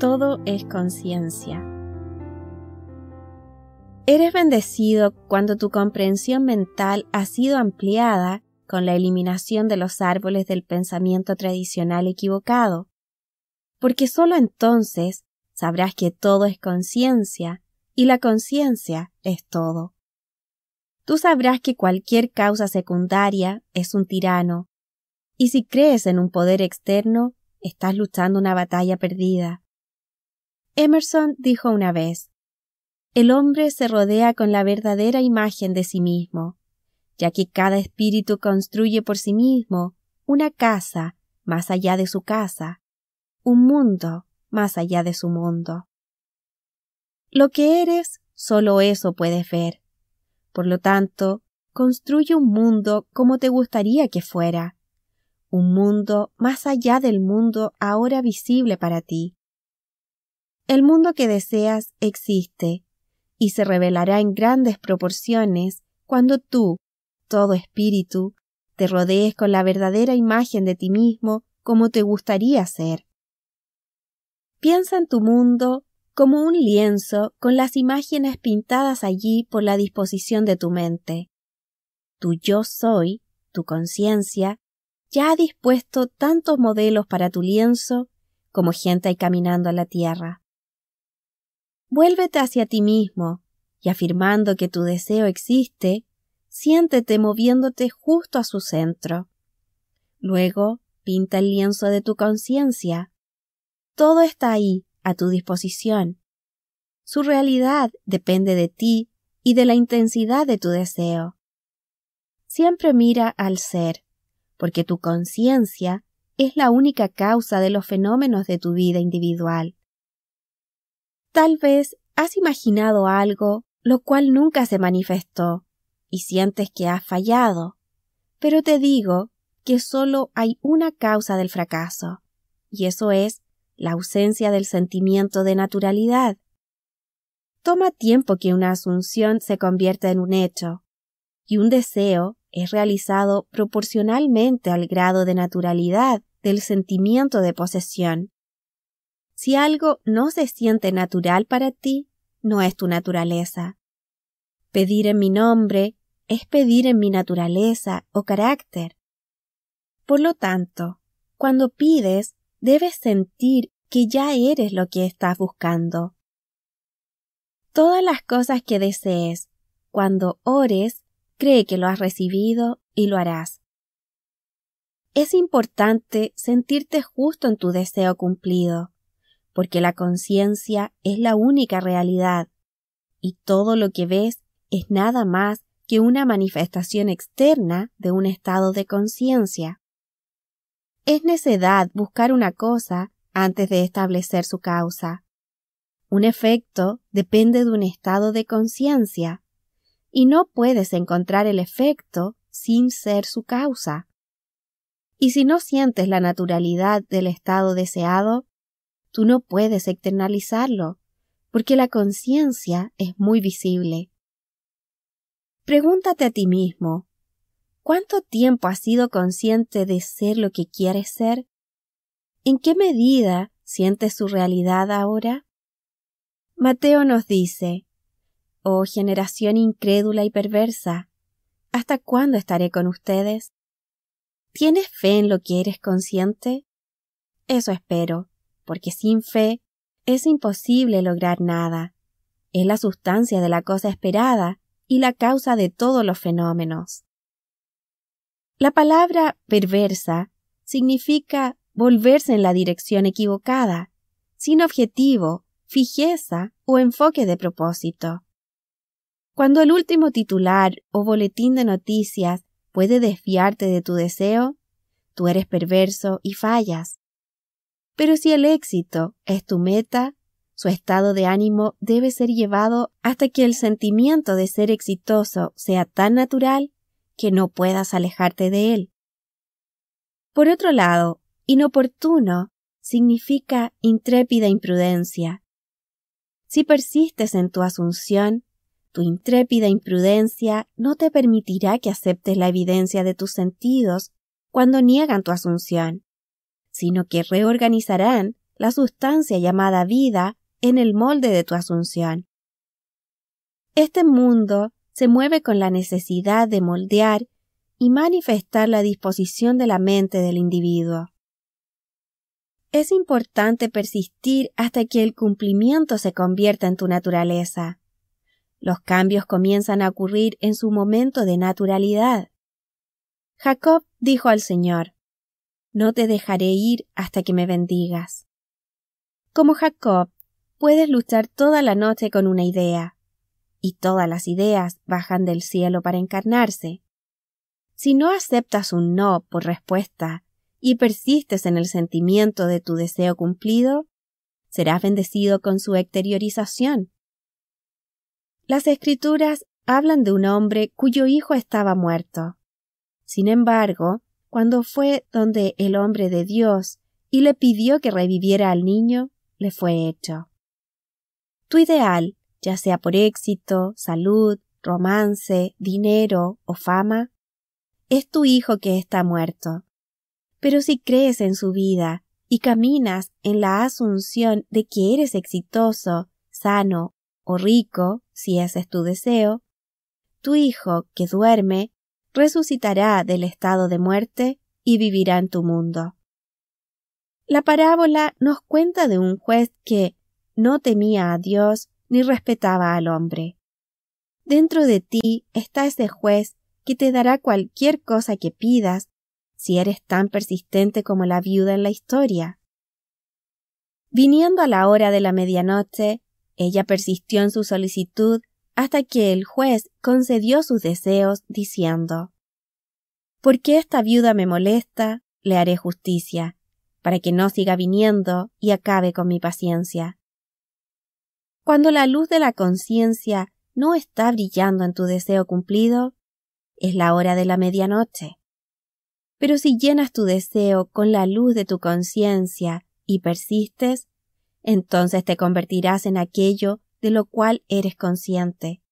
todo es conciencia. Eres bendecido cuando tu comprensión mental ha sido ampliada con la eliminación de los árboles del pensamiento tradicional equivocado, porque sólo entonces sabrás que todo es conciencia y la conciencia es todo. Tú sabrás que cualquier causa secundaria es un tirano, y si crees en un poder externo, estás luchando una batalla perdida. Emerson dijo una vez, el hombre se rodea con la verdadera imagen de sí mismo, ya que cada espíritu construye por sí mismo una casa más allá de su casa, un mundo más allá de su mundo. Lo que eres, solo eso puedes ver. Por lo tanto, construye un mundo como te gustaría que fuera, un mundo más allá del mundo ahora visible para ti. El mundo que deseas existe y se revelará en grandes proporciones cuando tú, todo espíritu, te rodees con la verdadera imagen de ti mismo como te gustaría ser. Piensa en tu mundo como un lienzo con las imágenes pintadas allí por la disposición de tu mente. Tu yo soy, tu conciencia, ya ha dispuesto tantos modelos para tu lienzo como gente hay caminando a la tierra. Vuélvete hacia ti mismo y afirmando que tu deseo existe, siéntete moviéndote justo a su centro. Luego, pinta el lienzo de tu conciencia. Todo está ahí, a tu disposición. Su realidad depende de ti y de la intensidad de tu deseo. Siempre mira al ser, porque tu conciencia es la única causa de los fenómenos de tu vida individual. Tal vez has imaginado algo lo cual nunca se manifestó, y sientes que has fallado, pero te digo que solo hay una causa del fracaso, y eso es la ausencia del sentimiento de naturalidad. Toma tiempo que una asunción se convierta en un hecho, y un deseo es realizado proporcionalmente al grado de naturalidad del sentimiento de posesión. Si algo no se siente natural para ti, no es tu naturaleza. Pedir en mi nombre es pedir en mi naturaleza o carácter. Por lo tanto, cuando pides, debes sentir que ya eres lo que estás buscando. Todas las cosas que desees, cuando ores, cree que lo has recibido y lo harás. Es importante sentirte justo en tu deseo cumplido, porque la conciencia es la única realidad, y todo lo que ves es nada más que una manifestación externa de un estado de conciencia. Es necedad buscar una cosa antes de establecer su causa. Un efecto depende de un estado de conciencia, y no puedes encontrar el efecto sin ser su causa. Y si no sientes la naturalidad del estado deseado, tú no puedes externalizarlo, porque la conciencia es muy visible. Pregúntate a ti mismo, ¿cuánto tiempo has sido consciente de ser lo que quieres ser? ¿En qué medida sientes su realidad ahora? Mateo nos dice, Oh generación incrédula y perversa, ¿hasta cuándo estaré con ustedes? ¿Tienes fe en lo que eres consciente? Eso espero, porque sin fe es imposible lograr nada. Es la sustancia de la cosa esperada y la causa de todos los fenómenos. La palabra perversa significa volverse en la dirección equivocada, sin objetivo, fijeza o enfoque de propósito. Cuando el último titular o boletín de noticias puede desviarte de tu deseo, tú eres perverso y fallas. Pero si el éxito es tu meta, su estado de ánimo debe ser llevado hasta que el sentimiento de ser exitoso sea tan natural que no puedas alejarte de él. Por otro lado, inoportuno significa intrépida imprudencia. Si persistes en tu asunción, tu intrépida imprudencia no te permitirá que aceptes la evidencia de tus sentidos cuando niegan tu asunción, sino que reorganizarán la sustancia llamada vida en el molde de tu asunción. Este mundo se mueve con la necesidad de moldear y manifestar la disposición de la mente del individuo. Es importante persistir hasta que el cumplimiento se convierta en tu naturaleza. Los cambios comienzan a ocurrir en su momento de naturalidad. Jacob dijo al Señor, No te dejaré ir hasta que me bendigas. Como Jacob, puedes luchar toda la noche con una idea, y todas las ideas bajan del cielo para encarnarse. Si no aceptas un no por respuesta y persistes en el sentimiento de tu deseo cumplido, serás bendecido con su exteriorización. Las escrituras hablan de un hombre cuyo hijo estaba muerto. Sin embargo, cuando fue donde el hombre de Dios y le pidió que reviviera al niño, le fue hecho. Tu ideal, ya sea por éxito, salud, romance, dinero o fama, es tu hijo que está muerto. Pero si crees en su vida y caminas en la asunción de que eres exitoso, sano o rico, si ese es tu deseo, tu hijo que duerme resucitará del estado de muerte y vivirá en tu mundo. La parábola nos cuenta de un juez que no temía a Dios ni respetaba al hombre. Dentro de ti está ese juez que te dará cualquier cosa que pidas si eres tan persistente como la viuda en la historia. Viniendo a la hora de la medianoche, ella persistió en su solicitud hasta que el juez concedió sus deseos, diciendo Porque esta viuda me molesta, le haré justicia, para que no siga viniendo y acabe con mi paciencia. Cuando la luz de la conciencia no está brillando en tu deseo cumplido, es la hora de la medianoche. Pero si llenas tu deseo con la luz de tu conciencia y persistes, entonces te convertirás en aquello de lo cual eres consciente.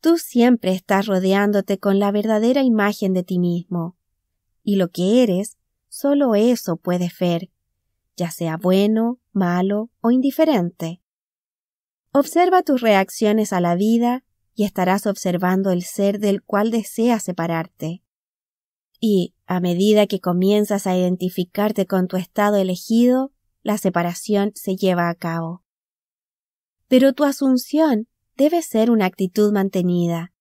Tú siempre estás rodeándote con la verdadera imagen de ti mismo, y lo que eres, solo eso puedes ver, ya sea bueno, malo o indiferente. Observa tus reacciones a la vida y estarás observando el ser del cual deseas separarte. Y, a medida que comienzas a identificarte con tu estado elegido, la separación se lleva a cabo. Pero tu asunción debe ser una actitud mantenida.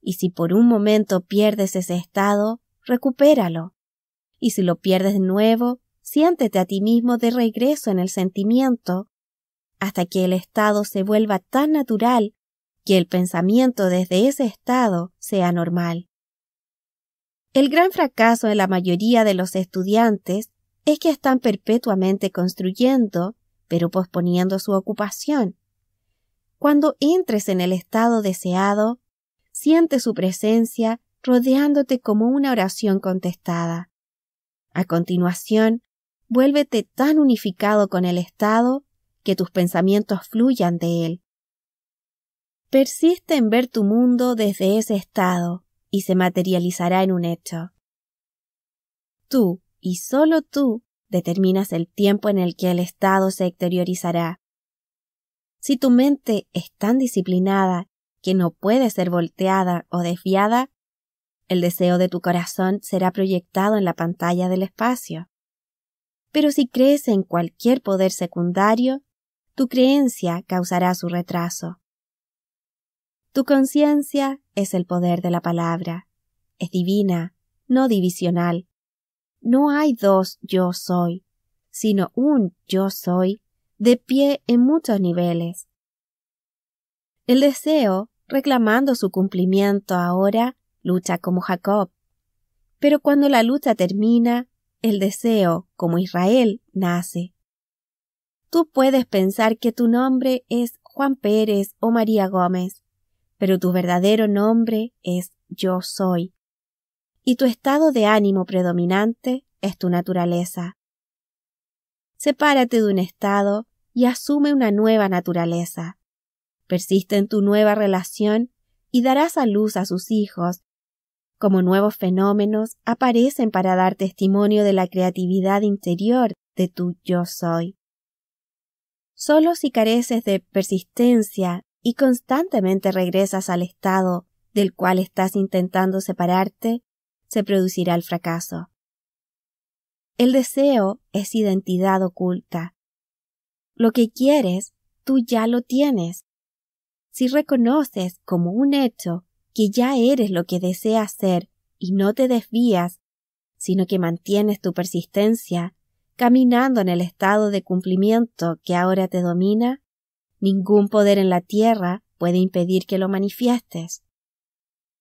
Y si por un momento pierdes ese estado, recupéralo. Y si lo pierdes de nuevo, siéntete a ti mismo de regreso en el sentimiento hasta que el estado se vuelva tan natural que el pensamiento desde ese estado sea normal. El gran fracaso en la mayoría de los estudiantes es que están perpetuamente construyendo, pero posponiendo su ocupación. Cuando entres en el estado deseado, siente su presencia rodeándote como una oración contestada. A continuación, vuélvete tan unificado con el estado que tus pensamientos fluyan de él. Persiste en ver tu mundo desde ese estado y se materializará en un hecho. Tú, y solo tú, determinas el tiempo en el que el estado se exteriorizará. Si tu mente es tan disciplinada que no puede ser volteada o desviada, el deseo de tu corazón será proyectado en la pantalla del espacio. Pero si crees en cualquier poder secundario, tu creencia causará su retraso. Tu conciencia es el poder de la palabra. Es divina, no divisional. No hay dos yo soy, sino un yo soy de pie en muchos niveles. El deseo, reclamando su cumplimiento ahora, lucha como Jacob. Pero cuando la lucha termina, el deseo, como Israel, nace. Tú puedes pensar que tu nombre es Juan Pérez o María Gómez, pero tu verdadero nombre es yo soy. Y tu estado de ánimo predominante es tu naturaleza. Sepárate de un estado y asume una nueva naturaleza. Persiste en tu nueva relación y darás a luz a sus hijos. Como nuevos fenómenos aparecen para dar testimonio de la creatividad interior de tu yo soy. Solo si careces de persistencia y constantemente regresas al estado del cual estás intentando separarte, se producirá el fracaso. El deseo es identidad oculta. Lo que quieres, tú ya lo tienes. Si reconoces como un hecho que ya eres lo que deseas ser y no te desvías, sino que mantienes tu persistencia, caminando en el estado de cumplimiento que ahora te domina, ningún poder en la tierra puede impedir que lo manifiestes.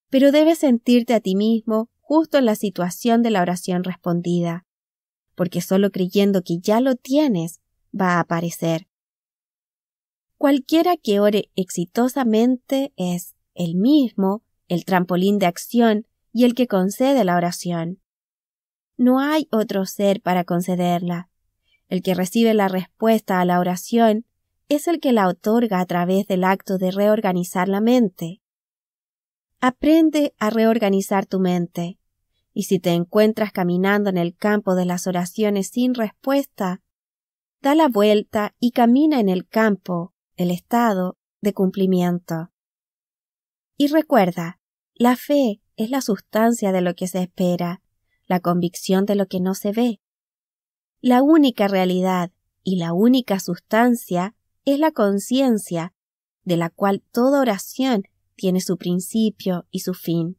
Pero debes sentirte a ti mismo justo en la situación de la oración respondida, porque solo creyendo que ya lo tienes va a aparecer. Cualquiera que ore exitosamente es el mismo, el trampolín de acción y el que concede la oración. No hay otro ser para concederla. El que recibe la respuesta a la oración es el que la otorga a través del acto de reorganizar la mente. Aprende a reorganizar tu mente, y si te encuentras caminando en el campo de las oraciones sin respuesta, da la vuelta y camina en el campo, el estado de cumplimiento. Y recuerda, la fe es la sustancia de lo que se espera, la convicción de lo que no se ve. La única realidad y la única sustancia es la conciencia, de la cual toda oración tiene su principio y su fin.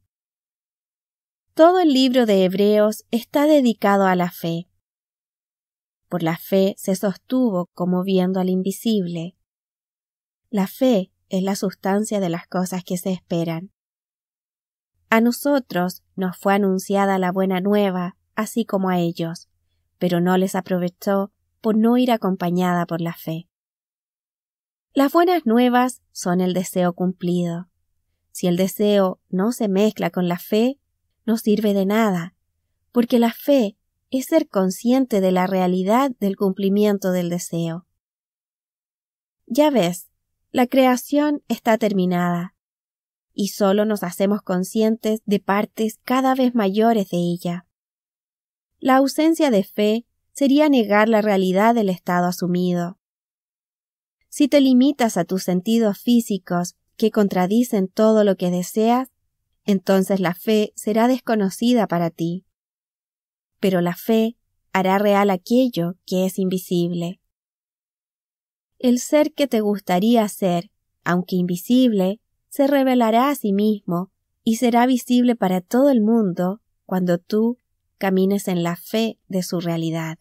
Todo el libro de Hebreos está dedicado a la fe. Por la fe se sostuvo como viendo al invisible. La fe es la sustancia de las cosas que se esperan. A nosotros nos fue anunciada la buena nueva, así como a ellos, pero no les aprovechó por no ir acompañada por la fe. Las buenas nuevas son el deseo cumplido. Si el deseo no se mezcla con la fe, no sirve de nada, porque la fe es ser consciente de la realidad del cumplimiento del deseo. Ya ves, la creación está terminada, y solo nos hacemos conscientes de partes cada vez mayores de ella. La ausencia de fe sería negar la realidad del estado asumido. Si te limitas a tus sentidos físicos que contradicen todo lo que deseas, entonces la fe será desconocida para ti. Pero la fe hará real aquello que es invisible. El ser que te gustaría ser, aunque invisible, se revelará a sí mismo y será visible para todo el mundo cuando tú camines en la fe de su realidad.